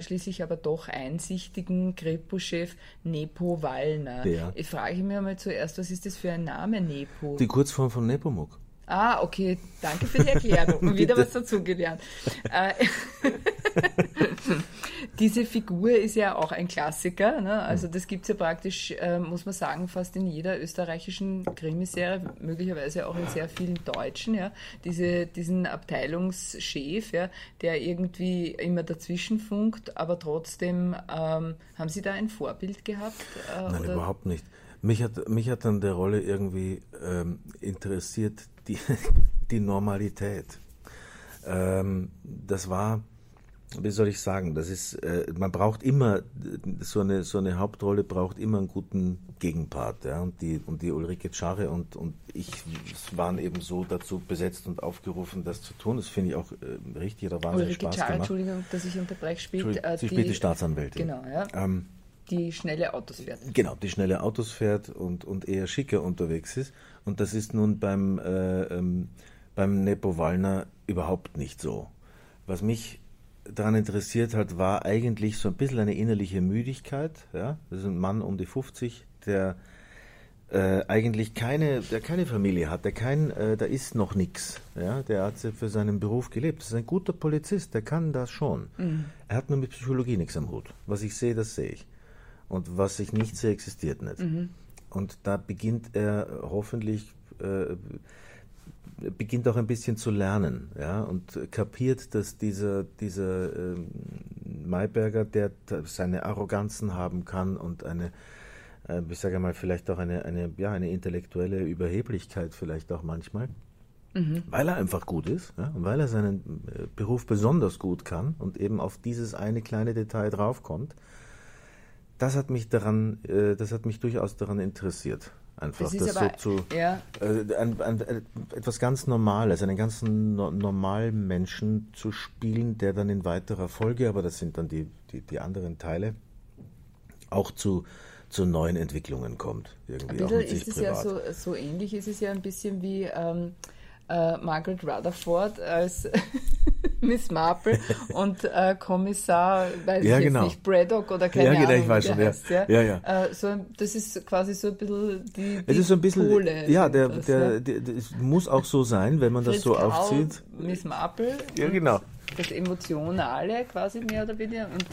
schließlich aber doch einsichtigen Kripo-Chef Nepo Wallner. Der. Ich frage mich einmal zuerst, was ist das für ein Name, Nepo? Die Kurzform von Nepomuk. Ah, okay, danke für die Erklärung. Wieder was dazugelernt. Äh, diese Figur ist ja auch ein Klassiker. Ne? Also das gibt es ja praktisch, äh, muss man sagen, fast in jeder österreichischen Krimiserie, möglicherweise auch in sehr vielen deutschen. Ja? Diese, diesen Abteilungschef, ja, der irgendwie immer dazwischen funkt, aber trotzdem, ähm, haben Sie da ein Vorbild gehabt? Äh, Nein, oder? überhaupt nicht. Mich hat, mich hat dann der Rolle irgendwie ähm, interessiert, die, die Normalität. Ähm, das war, wie soll ich sagen, das ist, äh, man braucht immer, so eine, so eine Hauptrolle braucht immer einen guten Gegenpart. Ja? Und, die, und die Ulrike Czarre und, und ich waren eben so dazu besetzt und aufgerufen, das zu tun. Das finde ich auch äh, richtig, da wahnsinnig Ulrike Spaß gemacht. Entschuldigung, dass ich unterbreche, spielt äh, Sie spielt die Staatsanwältin. Genau, ja. Ähm, die schnelle Autos fährt. Genau, die schnelle Autos fährt und, und eher schicker unterwegs ist. Und das ist nun beim, äh, ähm, beim Nepo Wallner überhaupt nicht so. Was mich daran interessiert hat, war eigentlich so ein bisschen eine innerliche Müdigkeit. Ja? Das ist ein Mann um die 50, der äh, eigentlich keine, der keine Familie hat, der kein, äh, da ist noch nichts. Ja? Der hat für seinen Beruf gelebt. Das ist ein guter Polizist, der kann das schon. Mhm. Er hat nur mit Psychologie nichts am Hut. Was ich sehe, das sehe ich. Und was ich nicht sehe, existiert nicht. Mhm. Und da beginnt er hoffentlich, äh, beginnt auch ein bisschen zu lernen, ja, und kapiert, dass dieser, dieser äh, Mayberger, der seine Arroganzen haben kann und eine, äh, ich sage mal, vielleicht auch eine, eine, ja, eine intellektuelle Überheblichkeit vielleicht auch manchmal, mhm. weil er einfach gut ist, ja, und weil er seinen äh, Beruf besonders gut kann und eben auf dieses eine kleine Detail draufkommt, das hat mich daran, äh, das hat mich durchaus daran interessiert. Einfach das, das so zu ja. äh, ein, ein, etwas ganz Normales, einen ganzen no normalen Menschen zu spielen, der dann in weiterer Folge, aber das sind dann die, die, die anderen Teile, auch zu, zu neuen Entwicklungen kommt. Irgendwie ein bisschen ist es ja so, so ähnlich, ist es ja ein bisschen wie ähm, äh, Margaret Rutherford als Miss Marple und äh, Kommissar, weiß ja, ich genau. nicht, Braddock oder keine ja, genau, Ahnung, ich weiß schon, heißt, ja. ja. ja, ja. Äh, so, das ist quasi so ein bisschen die, die es ist so ein bisschen, Pole, Ja, der, das, der, der, der, muss auch so sein, wenn man Fritz das so Grau, aufzieht. Miss Marple. Ja, genau. Das Emotionale quasi mehr oder weniger und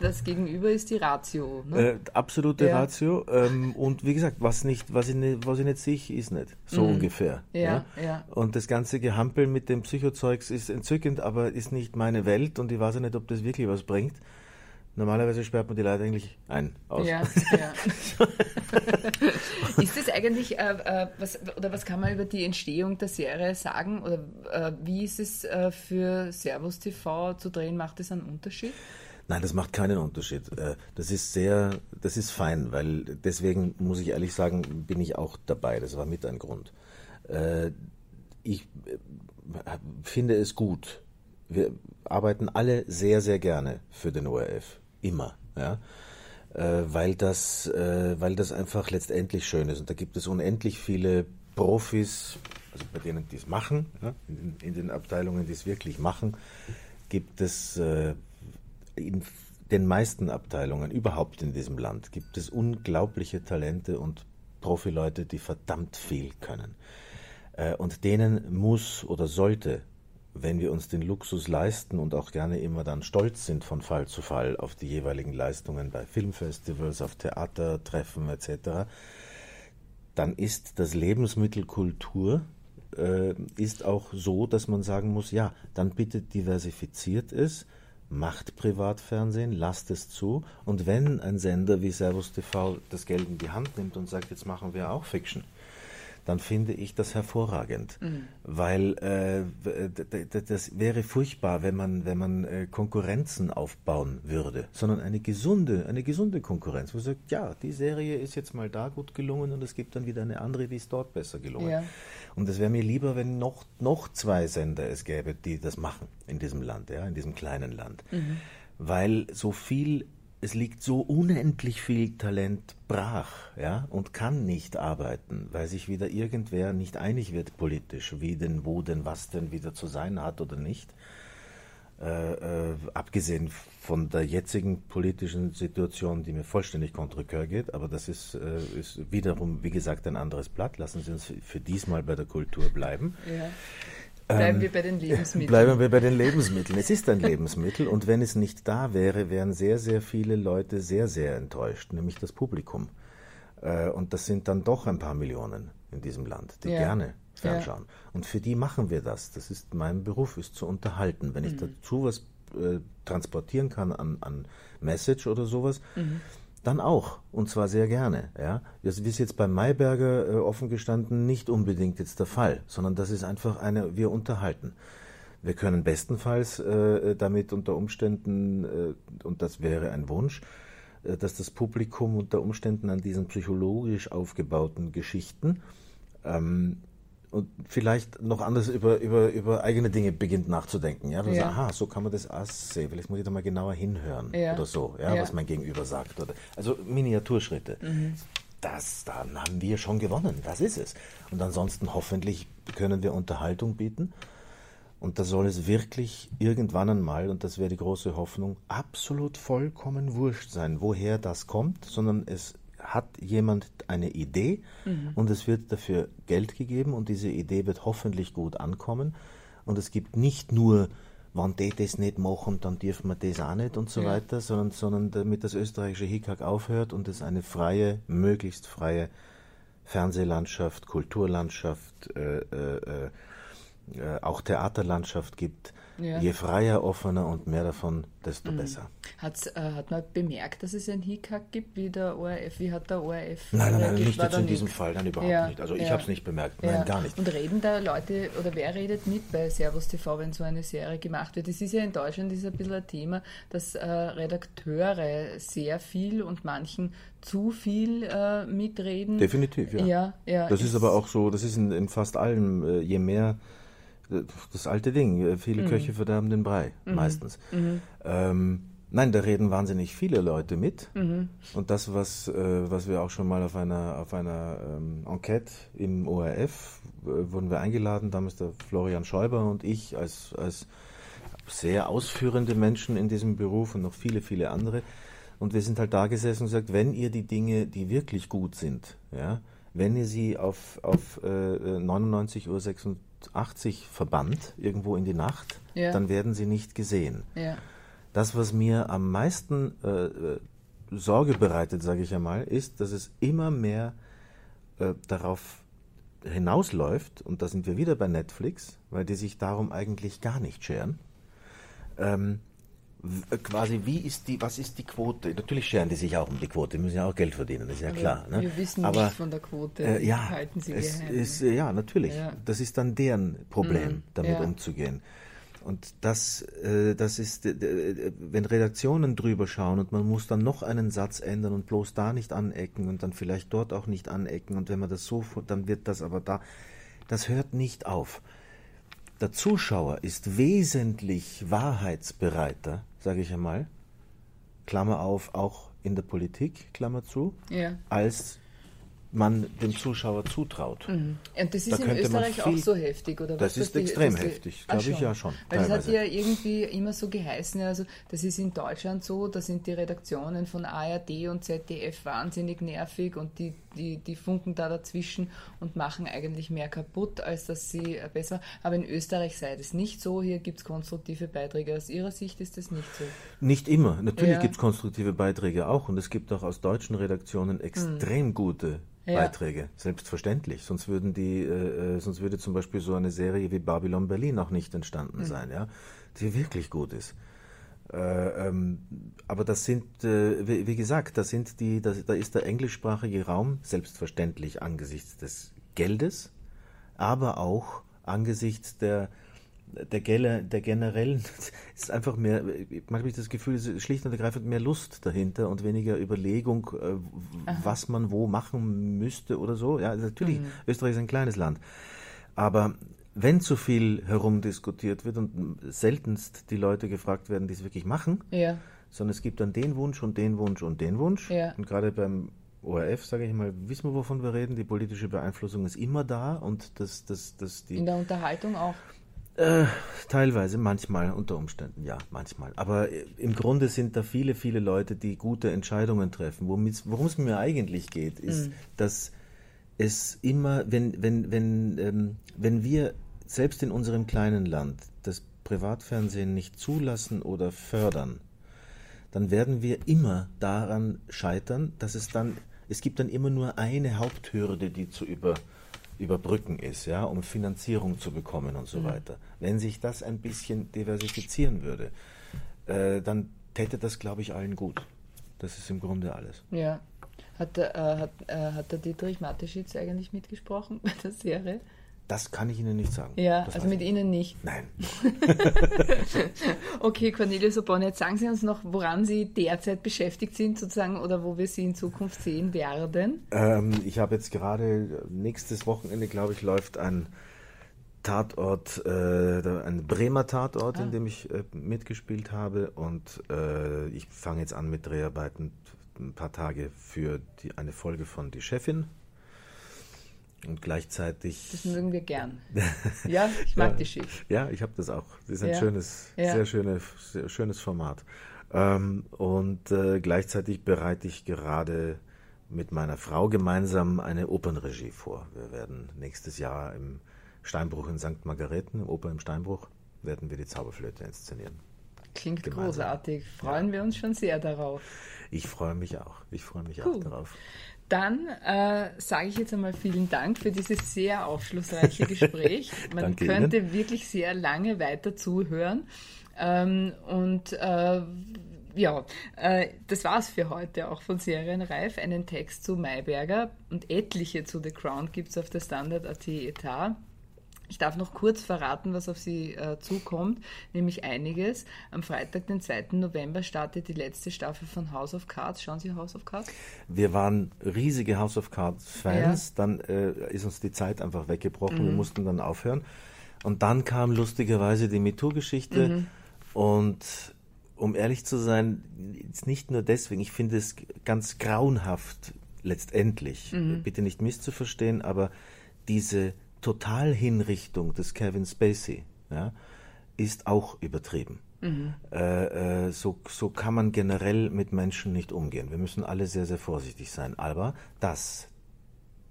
das Gegenüber ist die Ratio. Ne? Äh, absolute ja. Ratio. Ähm, und wie gesagt, was, nicht, was, ich nicht, was ich nicht sehe, ist nicht. So mhm. ungefähr. Ja, ja, ja. Und das ganze Gehampel mit dem Psychozeugs ist entzückend, aber ist nicht meine Welt und ich weiß nicht, ob das wirklich was bringt. Normalerweise sperrt man die Leute eigentlich ein. Aus. Ja, ja. ist das eigentlich, äh, äh, was, oder was kann man über die Entstehung der Serie sagen? Oder äh, wie ist es äh, für Servus TV zu drehen? Macht das einen Unterschied? Nein, das macht keinen Unterschied. Äh, das ist sehr, das ist fein, weil deswegen muss ich ehrlich sagen, bin ich auch dabei. Das war mit ein Grund. Äh, ich finde es gut. Wir arbeiten alle sehr, sehr gerne für den ORF immer, ja. Äh, weil, das, äh, weil das einfach letztendlich schön ist. Und da gibt es unendlich viele Profis, also bei denen, die es machen, ja, in, den, in, den, Abteilungen, die es wirklich machen, gibt es äh, in den meisten Abteilungen überhaupt in diesem Land gibt es unglaubliche Talente und Profileute, die verdammt viel können. Äh, und denen muss oder sollte wenn wir uns den Luxus leisten und auch gerne immer dann stolz sind von Fall zu Fall auf die jeweiligen Leistungen bei Filmfestivals, auf Theatertreffen etc., dann ist das Lebensmittel Kultur äh, ist auch so, dass man sagen muss, ja, dann bitte diversifiziert es, macht Privatfernsehen, lasst es zu und wenn ein Sender wie Servus TV das Geld in die Hand nimmt und sagt, jetzt machen wir auch Fiction, dann finde ich das hervorragend. Mhm. Weil äh, das wäre furchtbar, wenn man, wenn man äh, Konkurrenzen aufbauen würde, sondern eine gesunde, eine gesunde Konkurrenz, wo man sagt, ja, die Serie ist jetzt mal da gut gelungen und es gibt dann wieder eine andere, die ist dort besser gelungen. Ja. Und es wäre mir lieber, wenn noch, noch zwei Sender es gäbe, die das machen in diesem Land, ja, in diesem kleinen Land. Mhm. Weil so viel es liegt so unendlich viel Talent brach, ja, und kann nicht arbeiten, weil sich wieder irgendwer nicht einig wird politisch, wie denn, wo denn, was denn wieder zu sein hat oder nicht. Äh, äh, abgesehen von der jetzigen politischen Situation, die mir vollständig coeur geht, aber das ist, äh, ist wiederum, wie gesagt, ein anderes Blatt. Lassen Sie uns für diesmal bei der Kultur bleiben. Ja. Bleiben ähm, wir bei den Lebensmitteln. Bleiben wir bei den Lebensmitteln. Es ist ein Lebensmittel und wenn es nicht da wäre, wären sehr, sehr viele Leute sehr, sehr enttäuscht, nämlich das Publikum. Äh, und das sind dann doch ein paar Millionen in diesem Land, die ja. gerne fernschauen. Ja. Und für die machen wir das. Das ist mein Beruf, ist zu unterhalten. Wenn ich mhm. dazu was äh, transportieren kann an, an Message oder sowas, mhm dann auch. Und zwar sehr gerne. Ja? Das ist jetzt beim Mayberger äh, offen gestanden nicht unbedingt jetzt der Fall, sondern das ist einfach eine, wir unterhalten. Wir können bestenfalls äh, damit unter Umständen, äh, und das wäre ein Wunsch, äh, dass das Publikum unter Umständen an diesen psychologisch aufgebauten Geschichten ähm, und vielleicht noch anders über, über, über eigene Dinge beginnt nachzudenken. Ja? ja. Sagt, aha, so kann man das auch sehen. Vielleicht muss ich da mal genauer hinhören ja. oder so, ja, ja, was mein Gegenüber sagt. Oder, also Miniaturschritte. Mhm. Das, dann haben wir schon gewonnen. Das ist es. Und ansonsten hoffentlich können wir Unterhaltung bieten. Und da soll es wirklich irgendwann einmal, und das wäre die große Hoffnung, absolut vollkommen wurscht sein, woher das kommt, sondern es hat jemand eine Idee mhm. und es wird dafür Geld gegeben und diese Idee wird hoffentlich gut ankommen. Und es gibt nicht nur, wenn die das nicht machen, dann dürfen wir das auch nicht und so ja. weiter, sondern, sondern damit das österreichische Hickhack aufhört und es eine freie, möglichst freie Fernsehlandschaft, Kulturlandschaft, äh, äh, äh, auch Theaterlandschaft gibt. Ja. Je freier, offener und mehr davon, desto mhm. besser. Hat's, äh, hat man bemerkt, dass es ein Hickhack gibt, wie der ORF? Wie hat der ORF Nein, nein, nein nicht jetzt in diesem Fall, nein, überhaupt ja. nicht. Also ich ja. habe es nicht bemerkt, nein, gar nicht. Und reden da Leute, oder wer redet mit bei Servus TV, wenn so eine Serie gemacht wird? Es ist ja in Deutschland ist ein bisschen ein Thema, dass äh, Redakteure sehr viel und manchen zu viel äh, mitreden. Definitiv, ja. ja, ja das ist, ist aber auch so, das ist in, in fast allem, äh, je mehr das alte Ding. Äh, viele mhm. Köche verderben den Brei, mhm. meistens. Mhm. Ähm, nein, da reden wahnsinnig viele Leute mit. Mhm. Und das, was, äh, was wir auch schon mal auf einer, auf einer ähm, Enquete im ORF äh, wurden wir eingeladen, damals der Florian Schäuber und ich als, als sehr ausführende Menschen in diesem Beruf und noch viele, viele andere. Und wir sind halt da gesessen und gesagt, wenn ihr die Dinge, die wirklich gut sind, ja, wenn ihr sie auf, auf äh, 99.86 Uhr verbannt, irgendwo in die Nacht, Ja. dann werden sie nicht gesehen. Ja. Das, was mir am meisten äh, äh, Sorge bereitet, sage ich einmal, ist, dass es immer mehr äh, darauf hinausläuft, und da sind wir wieder bei Netflix, weil die sich darum eigentlich gar nicht scheren. Ähm, quasi, wie ist die, was ist die Quote? Natürlich scheren die sich auch um die Quote, die müssen ja auch Geld verdienen, das ist ja Aber klar. Ne? Wir wissen Aber, nichts von der Quote. äh, ja, halten Sie es geheim. ist, äh, ja, natürlich. Ja. Das ist dann deren Problem, Mhm, damit ja. umzugehen. Und das, äh, das ist, äh, äh, wenn Redaktionen drüber schauen und man muss dann noch einen Satz ändern und bloß da nicht anecken und dann vielleicht dort auch nicht anecken und wenn man das so, dann wird das aber da, das hört nicht auf. Der Zuschauer ist wesentlich wahrheitsbereiter, sage ich einmal, Klammer auf, auch in der Politik, Klammer zu, ja. als man dem Zuschauer zutraut. Und das ist Da in Österreich viel- auch so heftig, oder Das was? ist dass die- extrem die- heftig, glaube ich ja schon, Weil das hat teilweise. ja irgendwie immer so geheißen, also das ist in Deutschland so, da sind die Redaktionen von ARD und ZDF wahnsinnig nervig und die, die, die funken da dazwischen und machen eigentlich mehr kaputt, als dass sie äh, besser. Aber in Österreich sei das nicht so. Hier gibt es konstruktive Beiträge. Aus Ihrer Sicht ist das nicht so. Nicht immer. Natürlich Ja. gibt es konstruktive Beiträge auch und es gibt auch aus deutschen Redaktionen extrem gute Mhm. Ja. Beiträge, selbstverständlich. Sonst würden die, äh, äh, sonst würde zum Beispiel so eine Serie wie Babylon Berlin auch nicht entstanden Mhm. sein, ja, die wirklich gut ist. Äh, ähm, aber das sind, äh, wie, wie gesagt, da sind die, da, da ist der englischsprachige Raum selbstverständlich angesichts des Geldes, aber auch angesichts der der, Gelle, der generellen, ist einfach mehr, manchmal habe ich das Gefühl, es ist schlicht und ergreifend mehr Lust dahinter und weniger Überlegung, äh, was man wo machen müsste oder so. Ja, natürlich, Österreich ist ein kleines Land. Aber wenn zu viel herumdiskutiert wird und seltenst die Leute gefragt werden, die es wirklich machen, Ja. sondern es gibt dann den Wunsch und den Wunsch und den Wunsch. Ja. Und gerade beim ORF, sage ich mal, wissen wir, wovon wir reden. Die politische Beeinflussung ist immer da und das, das, das, die, In der Unterhaltung auch. äh, teilweise, manchmal, unter Umständen, ja, manchmal. Aber äh, im Grunde sind da viele, viele Leute, die gute Entscheidungen treffen. Worum es mir eigentlich geht, ist, dass es immer, wenn, wenn, wenn, ähm, wenn wir selbst in unserem kleinen Land das Privatfernsehen nicht zulassen oder fördern, dann werden wir immer daran scheitern, dass es dann, es gibt dann immer nur eine Haupthürde, die zu über, überbrücken ist, ja, um Finanzierung zu bekommen und so weiter. Wenn sich das ein bisschen diversifizieren würde, äh, dann täte das, glaube ich, allen gut. Das ist im Grunde alles. Ja. Hat der, äh, hat, äh, hat der Dietrich Mateschitz eigentlich mitgesprochen bei der Serie? Das kann ich Ihnen nicht sagen. Ja, Das also mit ich Ihnen nicht. Nein. Okay, Cornelius jetzt sagen Sie uns noch, woran Sie derzeit beschäftigt sind, sozusagen, oder wo wir Sie in Zukunft sehen werden. Ähm, ich habe jetzt gerade, nächstes Wochenende, glaube ich, läuft ein Tatort, äh, ein Bremer Tatort, in dem ich äh, mitgespielt habe. Und äh, ich fange jetzt an mit Dreharbeiten ein paar Tage für die, eine Folge von Die Chefin. Und gleichzeitig. Das mögen wir gern. Ja, ich mag Ja. die Schiff. Ja, ich habe das auch. Das ist ein Ja. schönes, Ja. sehr, schöne, sehr schönes Format. Ähm, und äh, gleichzeitig bereite ich gerade mit meiner Frau gemeinsam eine Opernregie vor. Wir werden nächstes Jahr im Steinbruch in St. Margareten, im Oper im Steinbruch, werden wir die Zauberflöte inszenieren. Klingt Gemeinsam. großartig. Freuen wir uns schon sehr darauf. Ich freue mich auch. Ich freue mich Cool. auch darauf. Dann äh, sage ich jetzt einmal vielen Dank für dieses sehr aufschlussreiche Gespräch. Man könnte wirklich sehr lange weiter zuhören. Ähm, und äh, ja, äh, das war's für heute auch von Serienreif. Einen Text zu Mayberger und etliche zu The Crown gibt's auf der Standard.at Etat. Ich darf noch kurz verraten, was auf Sie äh, zukommt, nämlich einiges. Am Freitag, den 2. November, startet die letzte Staffel von House of Cards. Schauen Sie House of Cards? Wir waren riesige House of Cards Fans, dann äh, ist uns die Zeit einfach weggebrochen, Mhm. wir mussten dann aufhören. Und dann kam lustigerweise die MeToo-Geschichte Mhm. und um ehrlich zu sein, jetzt nicht nur deswegen, ich finde es ganz grauenhaft letztendlich, Mhm. bitte nicht misszuverstehen, aber diese Totalhinrichtung des Kevin Spacey ja, ist auch übertrieben. Äh, äh, so, so kann man generell mit Menschen nicht umgehen. Wir müssen alle sehr, sehr vorsichtig sein. Aber dass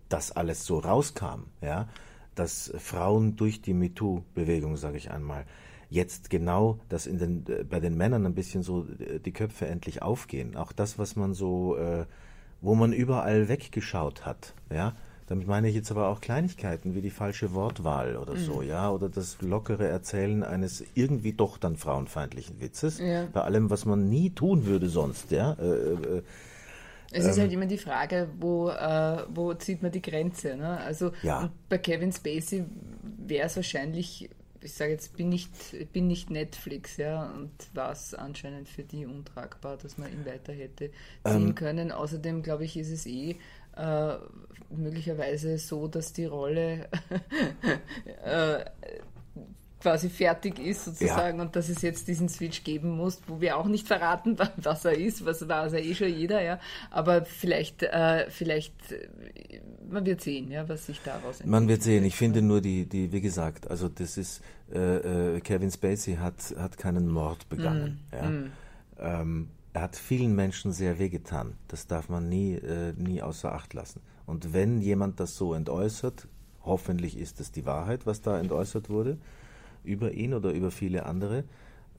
das alles so rauskam, ja, dass Frauen durch die MeToo-Bewegung, sage ich einmal, jetzt genau, dass in den, äh, bei den Männern ein bisschen so äh, die Köpfe endlich aufgehen. Auch das, was man so, äh, wo man überall weggeschaut hat, ja. Damit meine ich jetzt aber auch Kleinigkeiten wie die falsche Wortwahl oder so, mhm. ja, oder das lockere Erzählen eines irgendwie doch dann frauenfeindlichen Witzes, ja. bei allem, was man nie tun würde sonst, ja. Äh, äh, es ist ähm, halt immer die Frage, wo, äh, wo zieht man die Grenze. Ne? Also ja. bei Kevin Spacey wäre es wahrscheinlich ich sage jetzt, bin nicht, bin nicht Netflix, ja, und war es anscheinend für die untragbar, dass man ihn weiter hätte ziehen ähm, können. Außerdem, glaube ich, ist es eh äh, möglicherweise so, dass die Rolle äh, quasi fertig ist sozusagen ja. und dass es jetzt diesen Switch geben muss, wo wir auch nicht verraten, was er ist, was war ja eh schon jeder, ja. Aber vielleicht, äh, vielleicht, äh, man wird sehen, ja, was sich daraus entwickelt. Man wird sehen. Ich finde nur die, die, wie gesagt, also das ist, äh, äh, Kevin Spacey hat, hat keinen Mord begangen, mm, ja. Mm. Ähm, hat vielen Menschen sehr wehgetan. Das darf man nie, äh, nie außer Acht lassen. Und wenn jemand das so entäußert, hoffentlich ist es die Wahrheit, was da entäußert wurde, über ihn oder über viele andere,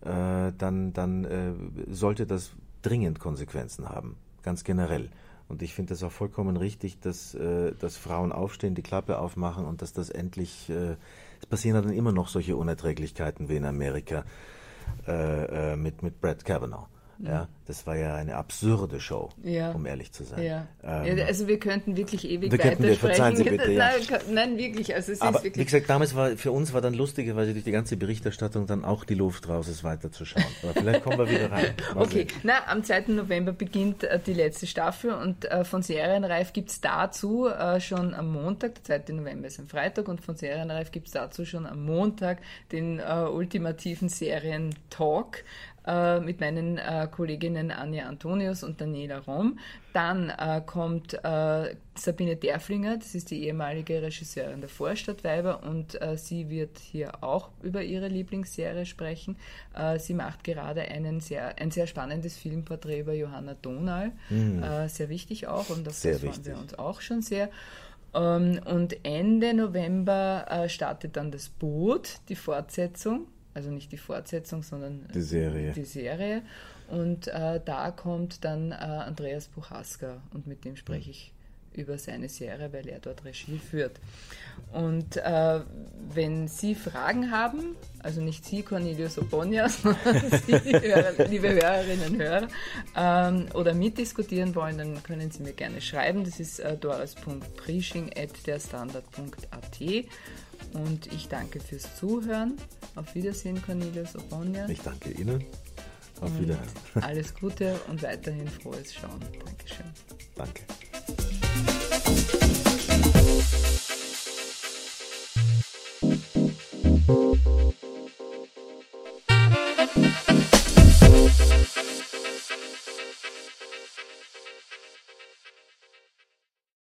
äh, dann, dann äh, sollte das dringend Konsequenzen haben, ganz generell. Und ich finde es auch vollkommen richtig, dass, äh, dass Frauen aufstehen, die Klappe aufmachen und dass das endlich, äh, es passieren dann immer noch solche Unerträglichkeiten wie in Amerika äh, mit, mit Brett Kavanaugh. Ja, das war ja eine absurde Show, ja. um ehrlich zu sein. Ja. Ähm, ja, also wir könnten wirklich ewig wir weitersprechen. Verzeihen Sie bitte, nein, nein, wirklich. Also es Aber ist wirklich wie gesagt, damals war für uns war dann lustigerweise durch die ganze Berichterstattung dann auch die Luft raus, es weiterzuschauen. Aber vielleicht kommen wir wieder rein. Mal okay, sehen. na, am 2. November beginnt äh, die letzte Staffel und äh, von Serienreif gibt es dazu äh, schon am Montag, der 2. November ist ein Freitag und von Serienreif gibt es dazu schon am Montag den äh, ultimativen Serien-Talk äh, mit meinen äh, Kolleginnen Anja Antonius und Daniela Rom. Dann äh, kommt äh, Sabine Derflinger, das ist die ehemalige Regisseurin der Vorstadtweiber und äh, sie wird hier auch über ihre Lieblingsserie sprechen. Äh, sie macht gerade einen sehr, ein sehr spannendes Filmporträt über Johanna Donal, mhm. sehr wichtig auch und auf sehr das freuen wir uns auch schon sehr. Ähm, und Ende November startet dann das Boot, die Fortsetzung also nicht die Fortsetzung, sondern die Serie. Die Serie. Und äh, da kommt dann äh, Andreas Buchaska und mit dem spreche ich über seine Serie, weil er dort Regie führt. Und äh, wenn Sie Fragen haben, also nicht Sie, Cornelius Obonia, sondern Sie, Hörer, liebe Hörerinnen und Hörer, ähm, oder mitdiskutieren wollen, dann können Sie mir gerne schreiben. Das ist äh, doris.preaching.derstandard.at und ich danke fürs Zuhören. Auf Wiedersehen, Cornelius Obonia. Ich danke Ihnen. Auf und Wiederhören. Alles Gute und weiterhin frohes Schauen. Dankeschön. Danke.